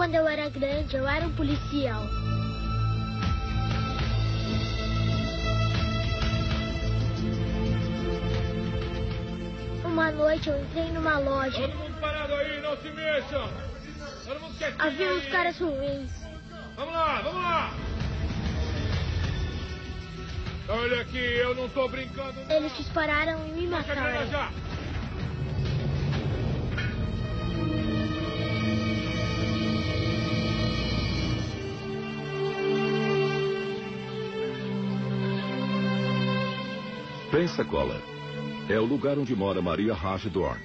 Quando eu era grande, eu era um policial. Uma noite eu entrei numa loja. Todo mundo parado aí, não se mexam! Todo mundo quietinho Havia uns caras ruins. Vamos lá, vamos lá! Olha aqui, eu não tô brincando. não. Eles dispararam e me mataram. Pensacola é o lugar onde mora Maria Hagedorn.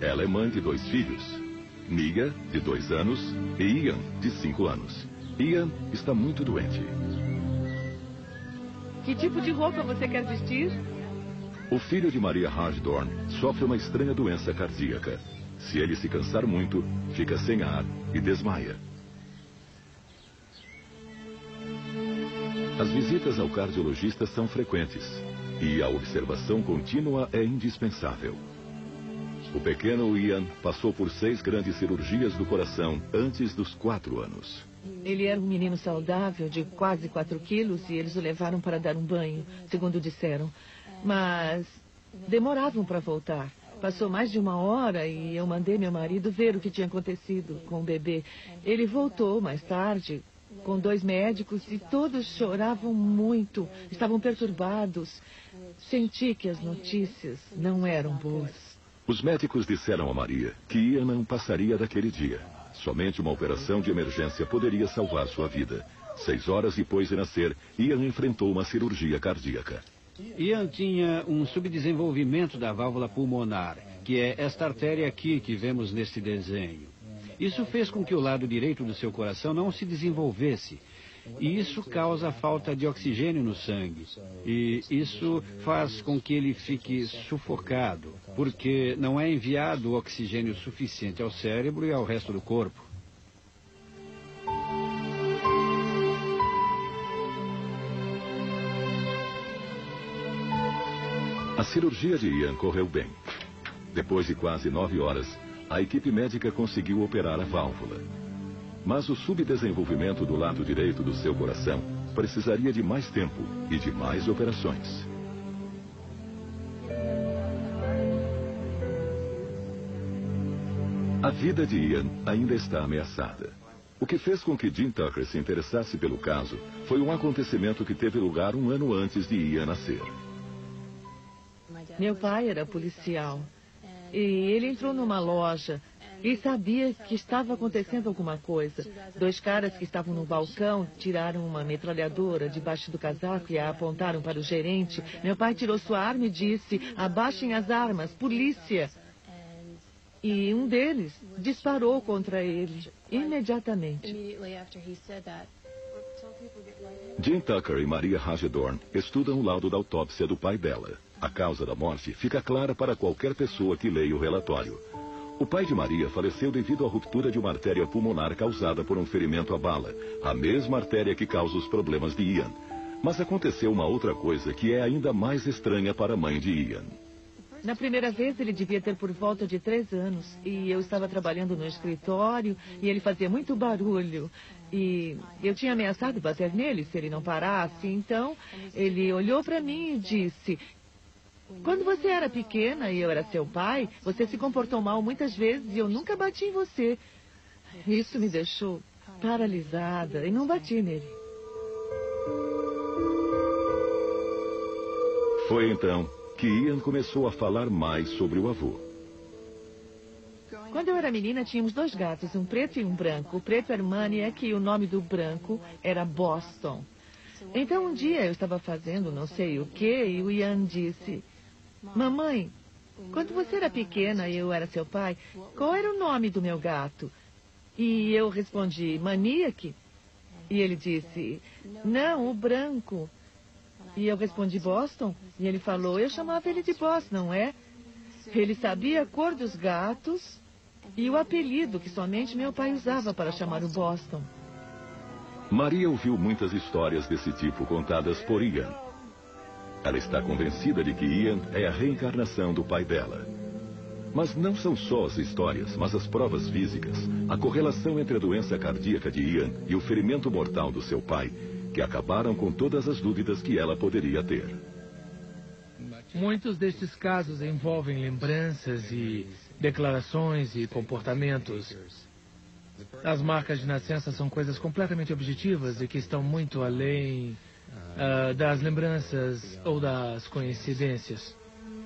Ela é mãe de dois filhos, Mia, de dois anos, e Ian, de cinco anos. Ian está muito doente. Que tipo de roupa você quer vestir? O filho de Maria Hagedorn sofre uma estranha doença cardíaca. Se ele se cansar muito, fica sem ar e desmaia. As visitas ao cardiologista são frequentes e a observação contínua é indispensável. O pequeno Ian passou por seis grandes cirurgias do coração antes dos quatro anos. Ele era um menino saudável, de quase 4 quilos, e eles o levaram para dar um banho, segundo disseram. Mas demoravam para voltar. Passou mais de uma hora e eu mandei meu marido ver o que tinha acontecido com o bebê. Ele voltou mais tarde, com dois médicos, e todos choravam muito, estavam perturbados. Senti que as notícias não eram boas. Os médicos disseram a Maria que Ian não passaria daquele dia. Somente uma operação de emergência poderia salvar sua vida. Seis horas depois de nascer, Ian enfrentou uma cirurgia cardíaca. Ian tinha um subdesenvolvimento da válvula pulmonar, que é esta artéria aqui que vemos neste desenho. Isso fez com que o lado direito do seu coração não se desenvolvesse. E isso causa falta de oxigênio no sangue. E isso faz com que ele fique sufocado, porque não é enviado oxigênio suficiente ao cérebro e ao resto do corpo. A cirurgia de Ian correu bem. Depois de quase nove horas, a equipe médica conseguiu operar a válvula. Mas o subdesenvolvimento do lado direito do seu coração precisaria de mais tempo e de mais operações. A vida de Ian ainda está ameaçada. O que fez com que Jim Tucker se interessasse pelo caso foi um acontecimento que teve lugar um ano antes de Ian nascer. Meu pai era policial. E ele entrou numa loja e sabia que estava acontecendo alguma coisa. Dois caras que estavam no balcão tiraram uma metralhadora debaixo do casaco e a apontaram para o gerente. Meu pai tirou sua arma e disse: Abaixem as armas, polícia. E um deles disparou contra ele imediatamente. Jim Tucker e Maria Hagedorn estudam o laudo da autópsia do pai dela. A causa da morte fica clara para qualquer pessoa que leia o relatório. O pai de Maria faleceu devido à ruptura de uma artéria pulmonar causada por um ferimento à bala, a mesma artéria que causa os problemas de Ian. Mas aconteceu uma outra coisa que é ainda mais estranha para a mãe de Ian. Na primeira vez ele devia ter por volta de três anos e eu estava trabalhando no escritório e ele fazia muito barulho. E eu tinha ameaçado bater nele se ele não parasse. Então ele olhou para mim e disse: Quando você era pequena e eu era seu pai, você se comportou mal muitas vezes e eu nunca bati em você. Isso me deixou paralisada e não bati nele. Foi então que Ian começou a falar mais sobre o avô. Quando eu era menina, tínhamos dois gatos, um preto e um branco. O preto era Maniac e o nome do branco era Boston. Então, um dia eu estava fazendo não sei o que e o Ian disse: Mamãe, quando você era pequena e eu era seu pai, qual era o nome do meu gato? E eu respondi: Maniac. E ele disse: Não, o branco. E eu respondi Boston. E ele falou: Eu chamava ele de Boston, não é? Ele sabia a cor dos gatos e o apelido que somente meu pai usava para chamar o Boston. Maria ouviu muitas histórias desse tipo contadas por Ian. Ela está convencida de que Ian é a reencarnação do pai dela. Mas não são só as histórias, mas as provas físicas, a correlação entre a doença cardíaca de Ian e o ferimento mortal do seu pai, que acabaram com todas as dúvidas que ela poderia ter. Muitos destes casos envolvem lembranças e declarações e comportamentos. As marcas de nascença são coisas completamente objetivas e que estão muito além uh, das lembranças ou das coincidências.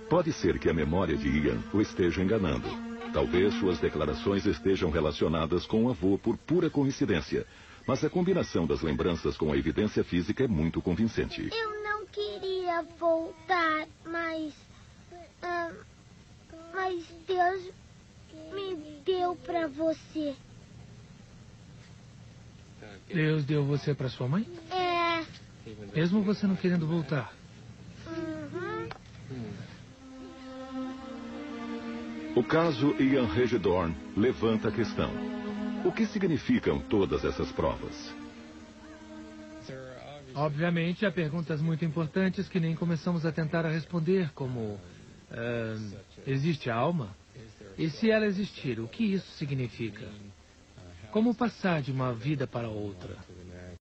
Pode ser que a memória de Ian o esteja enganando. Talvez suas declarações estejam relacionadas com o avô por pura coincidência. Mas a combinação das lembranças com a evidência física é muito convincente. Eu não queria voltar, mas. Ah, mas Deus me deu para você. Deus deu você para sua mãe? Mesmo você não querendo voltar? O caso Ian Regidorn levanta a questão. O que significam todas essas provas? Obviamente, há perguntas muito importantes que nem começamos a tentar a responder, como: uh, existe alma? E se ela existir, o que isso significa? Como passar de uma vida para outra?